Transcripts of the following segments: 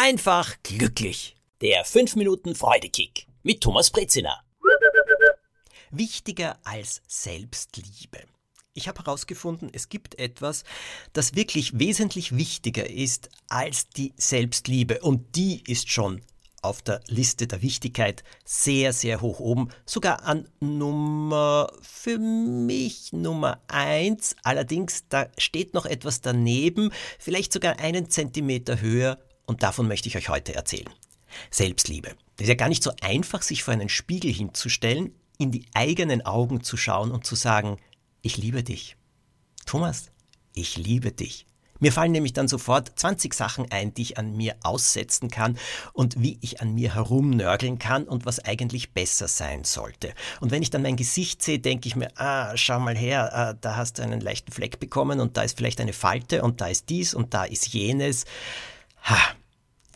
einfach glücklich. Der 5 Minuten Freudekick mit Thomas Brezina. Wichtiger als Selbstliebe. Ich habe herausgefunden, es gibt etwas, das wirklich wesentlich wichtiger ist als die Selbstliebe. Und die ist schon auf der Liste der Wichtigkeit sehr, sehr hoch oben. Sogar an Nummer, für mich Nummer eins. Allerdings, da steht noch etwas daneben, vielleicht sogar einen Zentimeter höher. Und davon möchte ich euch heute erzählen. Selbstliebe. Es ist ja gar nicht so einfach, sich vor einen Spiegel hinzustellen, in die eigenen Augen zu schauen und zu sagen, ich liebe dich. Thomas, ich liebe dich. Mir fallen nämlich dann sofort 20 Sachen ein, die ich an mir aussetzen kann und wie ich an mir herumnörgeln kann und was eigentlich besser sein sollte. Und wenn ich dann mein Gesicht sehe, denke ich mir, ah, schau mal her, ah, da hast du einen leichten Fleck bekommen und da ist vielleicht eine Falte und da ist dies und da ist jenes. Ha,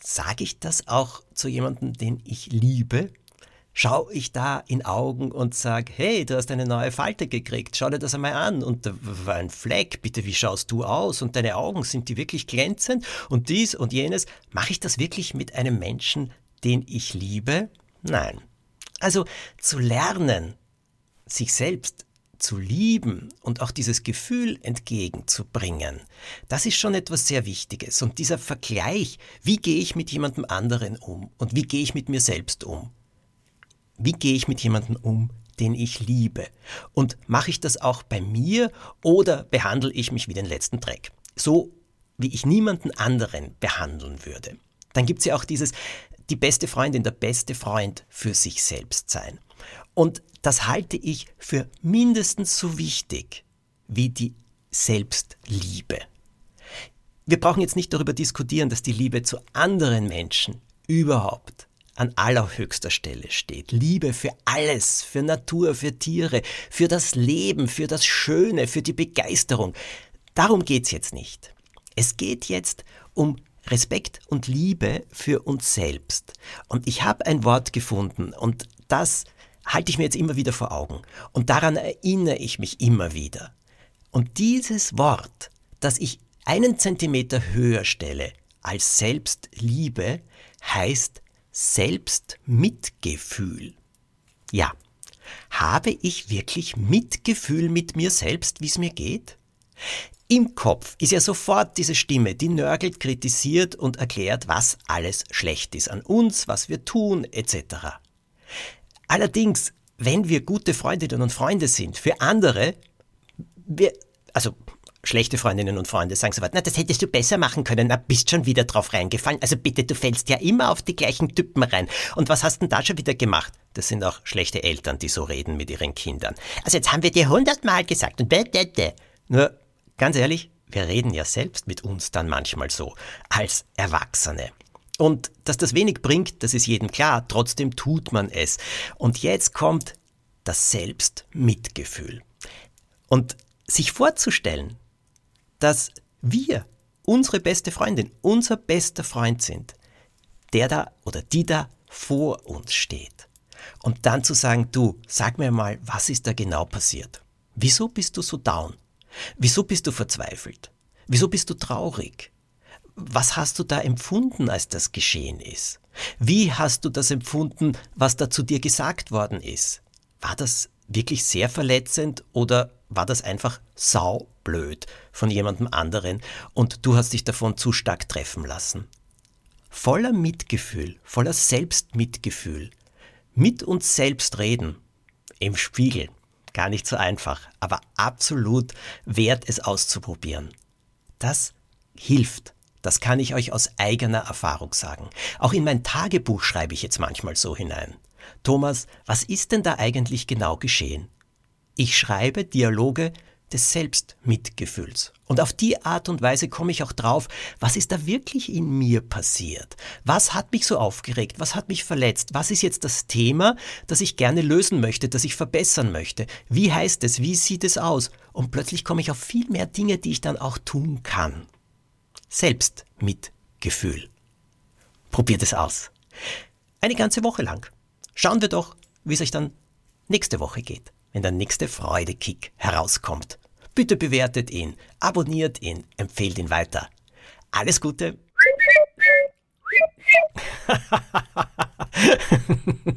sage ich das auch zu jemandem, den ich liebe? schaue ich da in Augen und sage, hey, du hast eine neue Falte gekriegt, schau dir das einmal an. Und da war ein Fleck, bitte, wie schaust du aus? Und deine Augen, sind die wirklich glänzend? Und dies und jenes. Mache ich das wirklich mit einem Menschen, den ich liebe? Nein. Also zu lernen, sich selbst zu lieben und auch dieses Gefühl entgegenzubringen, das ist schon etwas sehr Wichtiges. Und dieser Vergleich, wie gehe ich mit jemandem anderen um und wie gehe ich mit mir selbst um, wie gehe ich mit jemandem um, den ich liebe? Und mache ich das auch bei mir oder behandle ich mich wie den letzten Dreck? So wie ich niemanden anderen behandeln würde. Dann gibt es ja auch dieses, die beste Freundin, der beste Freund für sich selbst sein. Und das halte ich für mindestens so wichtig wie die Selbstliebe. Wir brauchen jetzt nicht darüber diskutieren, dass die Liebe zu anderen Menschen überhaupt an allerhöchster Stelle steht. Liebe für alles, für Natur, für Tiere, für das Leben, für das Schöne, für die Begeisterung. Darum geht's jetzt nicht. Es geht jetzt um Respekt und Liebe für uns selbst. Und ich habe ein Wort gefunden und das halte ich mir jetzt immer wieder vor Augen. Und daran erinnere ich mich immer wieder. Und dieses Wort, das ich einen Zentimeter höher stelle als Selbstliebe, heißt Selbstmitgefühl. Ja, habe ich wirklich Mitgefühl mit mir selbst, wie es mir geht? Im Kopf ist ja sofort diese Stimme, die nörgelt, kritisiert und erklärt, was alles schlecht ist an uns, was wir tun, etc. Allerdings, wenn wir gute Freundinnen und Freunde sind für andere, wir, also schlechte Freundinnen und Freunde sagen sofort, na, das hättest du besser machen können, na, bist schon wieder drauf reingefallen. Also bitte, du fällst ja immer auf die gleichen Typen rein. Und was hast denn da schon wieder gemacht? Das sind auch schlechte Eltern, die so reden mit ihren Kindern. Also jetzt haben wir dir hundertmal gesagt und bäh, Nur, ganz ehrlich, wir reden ja selbst mit uns dann manchmal so, als Erwachsene. Und dass das wenig bringt, das ist jedem klar, trotzdem tut man es. Und jetzt kommt das Selbstmitgefühl. Und sich vorzustellen, dass wir unsere beste Freundin, unser bester Freund sind, der da oder die da vor uns steht. Und dann zu sagen, du, sag mir mal, was ist da genau passiert? Wieso bist du so down? Wieso bist du verzweifelt? Wieso bist du traurig? Was hast du da empfunden, als das geschehen ist? Wie hast du das empfunden, was da zu dir gesagt worden ist? War das wirklich sehr verletzend oder war das einfach saublöd von jemandem anderen und du hast dich davon zu stark treffen lassen. Voller Mitgefühl, voller Selbstmitgefühl, mit uns selbst reden, im Spiegel, gar nicht so einfach, aber absolut wert es auszuprobieren. Das hilft. Das kann ich euch aus eigener Erfahrung sagen. Auch in mein Tagebuch schreibe ich jetzt manchmal so hinein. Thomas, was ist denn da eigentlich genau geschehen? Ich schreibe Dialoge des Selbstmitgefühls. Und auf die Art und Weise komme ich auch drauf, was ist da wirklich in mir passiert? Was hat mich so aufgeregt? Was hat mich verletzt? Was ist jetzt das Thema, das ich gerne lösen möchte, das ich verbessern möchte? Wie heißt es? Wie sieht es aus? Und plötzlich komme ich auf viel mehr Dinge, die ich dann auch tun kann selbst mit Gefühl. Probiert es aus. Eine ganze Woche lang. Schauen wir doch, wie es euch dann nächste Woche geht, wenn der nächste Freudekick herauskommt. Bitte bewertet ihn, abonniert ihn, empfehlt ihn weiter. Alles Gute.